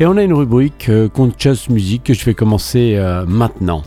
Et on a une rubrique euh, Conscious Music que je vais commencer euh, maintenant.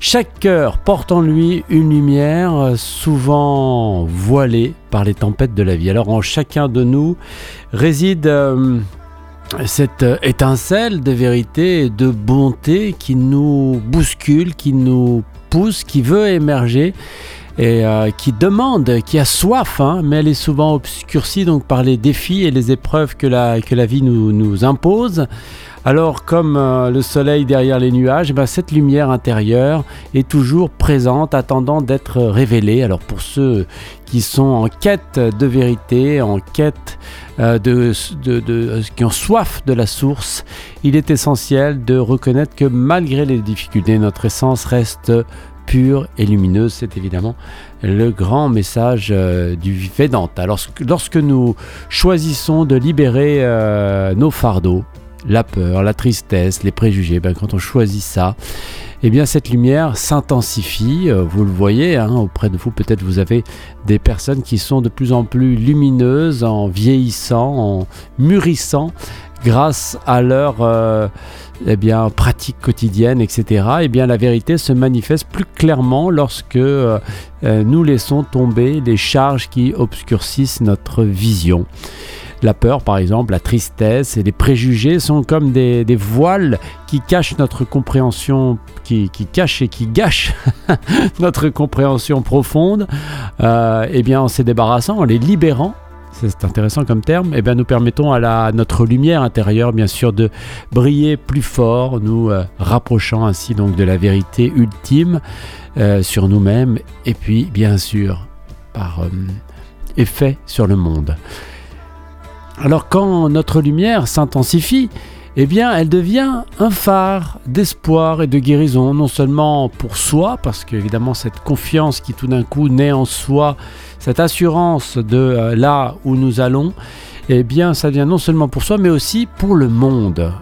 Chaque cœur porte en lui une lumière euh, souvent voilée par les tempêtes de la vie. Alors en chacun de nous réside euh, cette étincelle de vérité et de bonté qui nous bouscule, qui nous pousse, qui veut émerger et euh, qui demande, qui a soif, hein, mais elle est souvent obscurcie donc par les défis et les épreuves que la, que la vie nous, nous impose. Alors comme euh, le soleil derrière les nuages, eh ben, cette lumière intérieure est toujours présente, attendant d'être révélée. Alors pour ceux qui sont en quête de vérité, en quête euh, de, qui ont soif de la source, il est essentiel de reconnaître que malgré les difficultés, notre essence reste pure et lumineuse. C'est évidemment le grand message euh, du Vedanta. Alors, lorsque nous choisissons de libérer nos fardeaux, la peur, la tristesse, les préjugés, ben, quand on choisit ça, eh bien cette lumière s'intensifie. Euh, Vous le voyez hein, auprès de vous, peut-être vous avez des personnes qui sont de plus en plus lumineuses en vieillissant, en mûrissant, grâce à leur euh, eh bien, pratique quotidienne, etc. Eh bien la vérité se manifeste plus clairement lorsque euh, nous laissons tomber les charges qui obscurcissent notre vision. La peur, par exemple, la tristesse et les préjugés sont comme des, voiles qui cachent notre compréhension, qui, cachent et qui gâchent notre compréhension profonde. Euh, eh bien, en se débarrassant, en les libérant, c'est intéressant comme terme, eh bien, nous permettons à, notre lumière intérieure, bien sûr, de briller plus fort, nous euh, rapprochant ainsi donc de la vérité ultime euh, sur nous-mêmes et puis, bien sûr, par effet sur le monde. Alors quand notre lumière s'intensifie, eh bien elle devient un phare d'espoir et de guérison, non seulement pour soi, parce qu'évidemment cette confiance qui tout d'un coup naît en soi, cette assurance de euh, là où nous allons, eh bien ça vient non seulement pour soi, mais aussi pour le monde.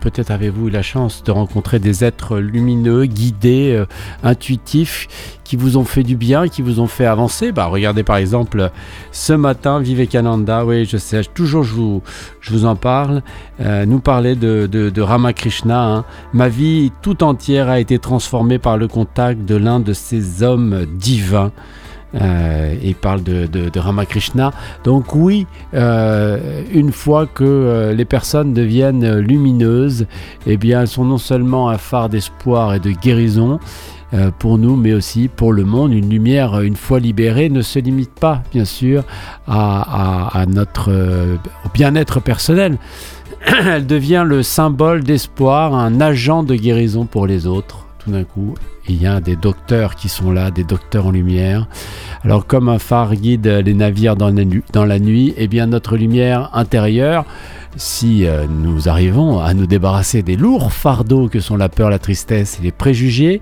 Peut-être avez-vous eu la chance de rencontrer des êtres lumineux, guidés, euh, intuitifs, qui vous ont fait du bien, qui vous ont fait avancer. Bah, regardez par exemple ce matin, Vivekananda, oui je sais, toujours je vous, je vous en parle, euh, nous parlait de, Ramakrishna. hein. Ma vie tout entière a été transformée par le contact de l'un de ces hommes divins. Euh, il parle de, Ramakrishna. Donc oui, euh, une fois que euh, les personnes deviennent lumineuses, eh bien elles sont non seulement un phare d'espoir et de guérison, pour nous, mais aussi pour le monde. Une lumière, une fois libérée, ne se limite pas, bien sûr, à, notre au bien-être personnel. Elle devient le symbole d'espoir, un agent de guérison pour les autres. Tout d'un coup, il y a des docteurs qui sont là, des docteurs en lumière. Alors, comme un phare guide les navires dans la, nuit, eh bien, notre lumière intérieure, si euh, nous arrivons à nous débarrasser des lourds fardeaux que sont la peur, la tristesse et les préjugés,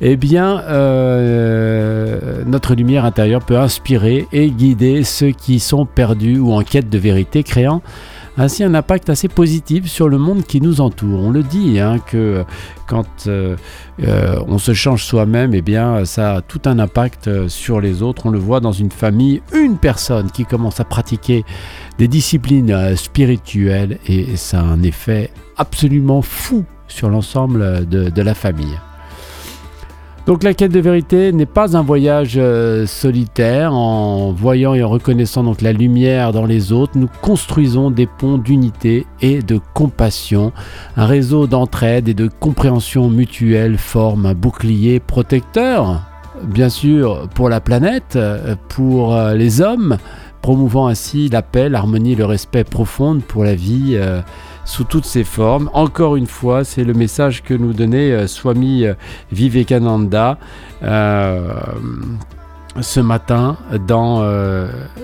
eh bien, euh, notre lumière intérieure peut inspirer et guider ceux qui sont perdus ou en quête de vérité, créant ainsi un impact assez positif sur le monde qui nous entoure. On le dit, hein, que quand euh, euh, on se change soi-même, eh bien, ça a tout un impact euh, sur les autres. On le voit dans une famille, une personne qui commence à pratiquer des disciplines spirituelles et ça a un effet absolument fou sur l'ensemble de la famille. Donc la quête de vérité n'est pas un voyage euh, solitaire. En voyant et en reconnaissant donc la lumière dans les autres, nous construisons des ponts d'unité et de compassion. Un réseau d'entraide et de compréhension mutuelle forme un bouclier protecteur, bien sûr pour la planète, euh, pour euh, les hommes, promouvant ainsi la paix, l'harmonie le respect profond pour la vie. Sous toutes ses formes. Encore une fois, c'est le message que nous donnait euh, Swami euh, Vivekananda euh, ce matin dans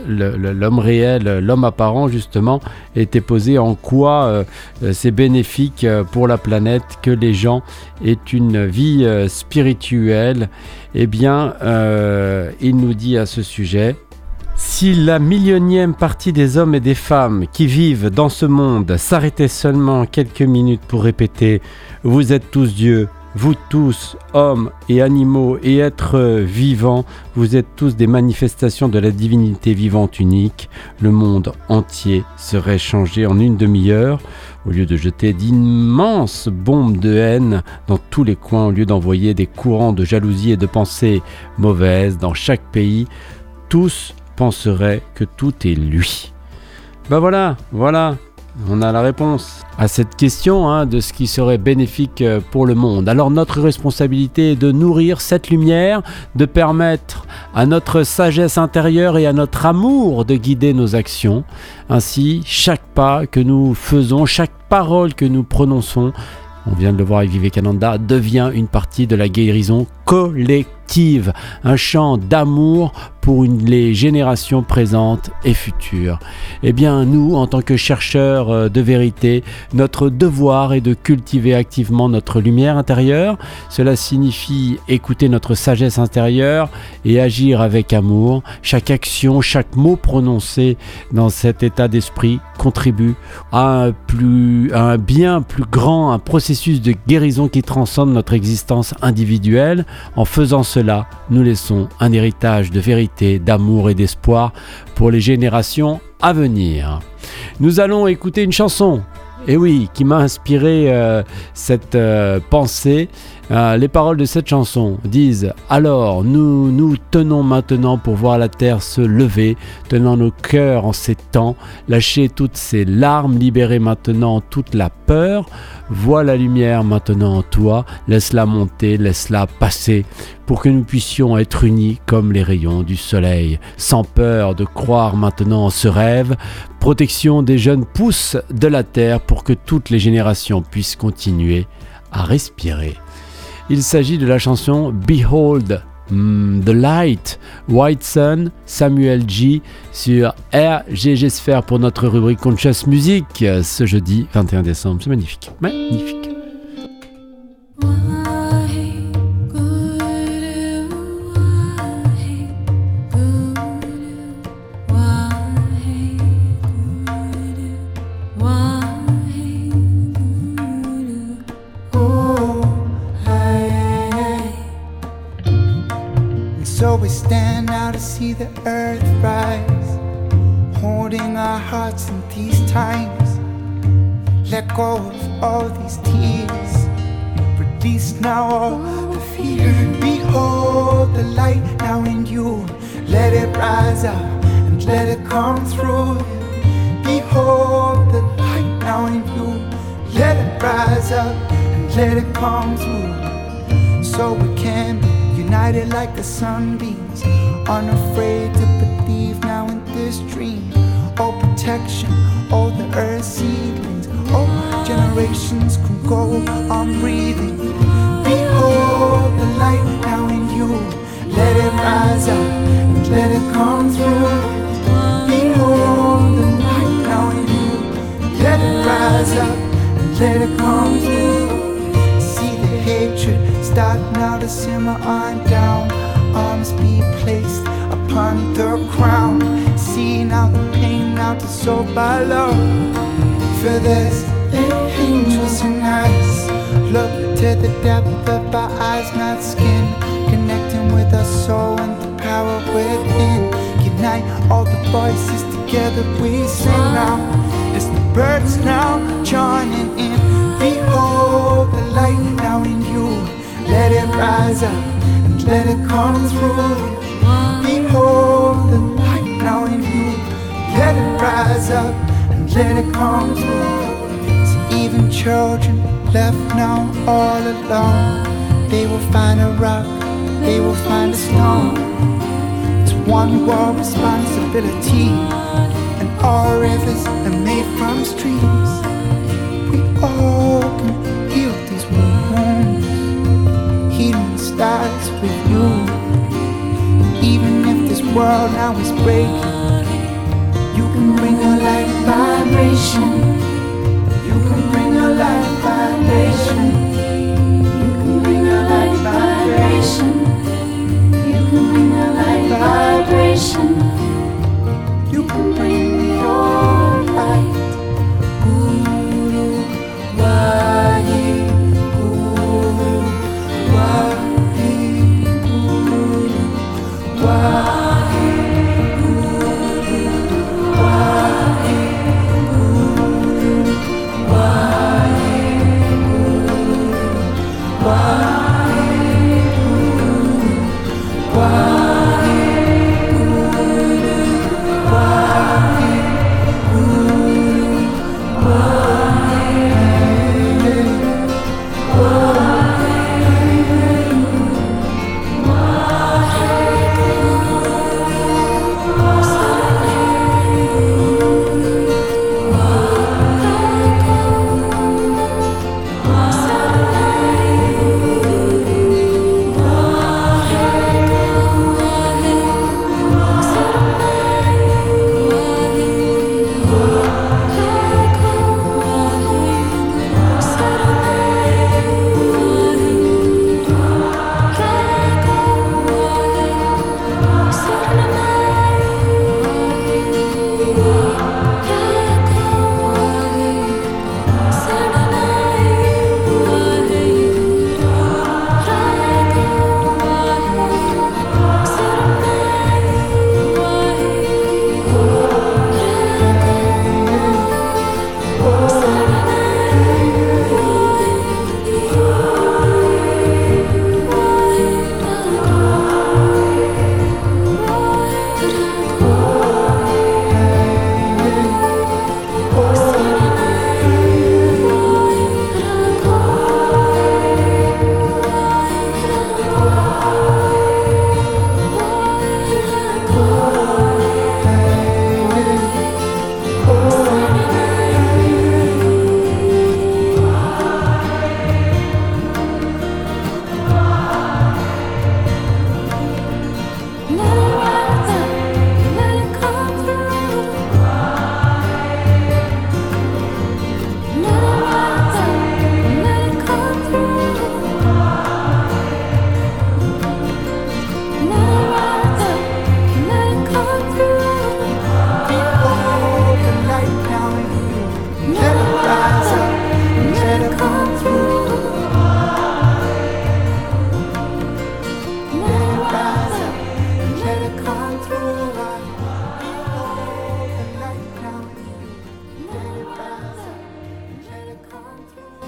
l'homme réel, l'homme apparent justement, était posé en quoi c'est bénéfique pour la planète que les gens aient une vie spirituelle. Eh bien, il nous dit à ce sujet, si la millionième partie des hommes et des femmes qui vivent dans ce monde s'arrêtait seulement quelques minutes pour répéter ⁇ Vous êtes tous Dieu, vous tous, hommes et animaux et êtres vivants, vous êtes tous des manifestations de la divinité vivante unique, le monde entier serait changé en une demi-heure. Au lieu de jeter d'immenses bombes de haine dans tous les coins, au lieu d'envoyer des courants de jalousie et de pensées mauvaises dans chaque pays, tous penseraient que tout est lui. Ben voilà, voilà, on a la réponse à cette question hein, de ce qui serait bénéfique euh, pour le monde. Alors notre responsabilité est de nourrir cette lumière, de permettre à notre sagesse intérieure et à notre amour de guider nos actions. Ainsi, chaque pas que nous faisons, chaque parole que nous prononçons, on vient de le voir avec Vivekananda, devient une partie de la guérison collective, un chant d'amour pour les générations présentes et futures. Eh bien, nous, en tant que chercheurs euh, de vérité, notre devoir est de cultiver activement notre lumière intérieure. Cela signifie écouter notre sagesse intérieure et agir avec amour. Chaque action, chaque mot prononcé dans cet état d'esprit contribue à un, plus, à un bien plus grand, un processus de guérison qui transcende notre existence individuelle. En faisant cela, nous laissons un héritage de vérité d'amour et d'espoir pour les générations à venir. Nous allons écouter une chanson, et oui, qui m'a inspiré euh, cette euh, pensée. Euh, les paroles de cette chanson disent Alors nous nous tenons maintenant pour voir la terre se lever, tenant nos cœurs en ces temps, lâcher toutes ces larmes, libérer maintenant toute la peur. Vois la lumière maintenant en toi, laisse-la monter, laisse-la passer, pour que nous puissions être unis comme les rayons du soleil, sans peur de croire maintenant en ce rêve, protection des jeunes pousses de la terre pour que toutes les générations puissent continuer à respirer. Il s'agit de la chanson Behold hmm, The Light, White Sun, Samuel G sur RGG Sphere pour notre rubrique Conscious Music ce jeudi 21 décembre. C'est magnifique, magnifique. These times. Let go of all these tears, release now all the fear. Behold the light now in you, let it rise up and let it come through. Behold the light now in you, let it rise up and let it come through. So we can be united like the sunbeams unafraid to believe now in this dream. Protection, all the earth seedlings, all generations can go on breathing. Behold the light now in you. Let it rise up and let it come through. Behold the light now in you. Let it rise up and let it come through. See the hatred start now to simmer on down arms be placed upon the crown. See now the pain now to soul by love. For this, angels and eyes. Look to the depth of our eyes, not skin. Connecting with our soul and the power within. Unite all the voices together, we sing now. It's the birds now joining in. Behold the light now in you. Let it rise up let it come through. Behold the light now in you. Let it rise up and let it come through. So even children left now all alone, they will find a rock, they will find a stone. It's one world responsibility, and all rivers are made from streams. Now is breaking, you can bring a light vibration.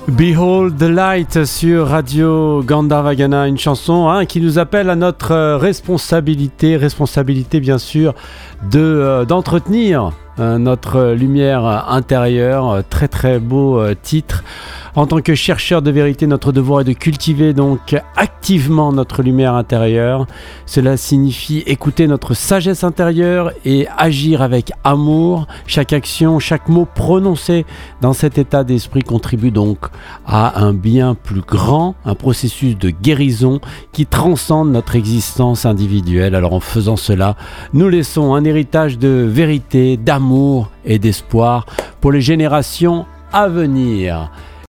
Behold the Light sur Radio Gandharvagana, une chanson hein, qui nous appelle à notre euh, responsabilité, responsabilité bien sûr de euh, d'entretenir euh, notre lumière intérieure. Très très beau titre. En tant que chercheur de vérité, notre devoir est de cultiver donc activement notre lumière intérieure. Cela signifie écouter notre sagesse intérieure et agir avec amour. Chaque action, chaque mot prononcé dans cet état d'esprit contribue donc à un bien plus grand, un processus de guérison qui transcende notre existence individuelle. Alors en faisant cela, nous laissons un héritage de vérité, et d'espoir pour les générations à venir.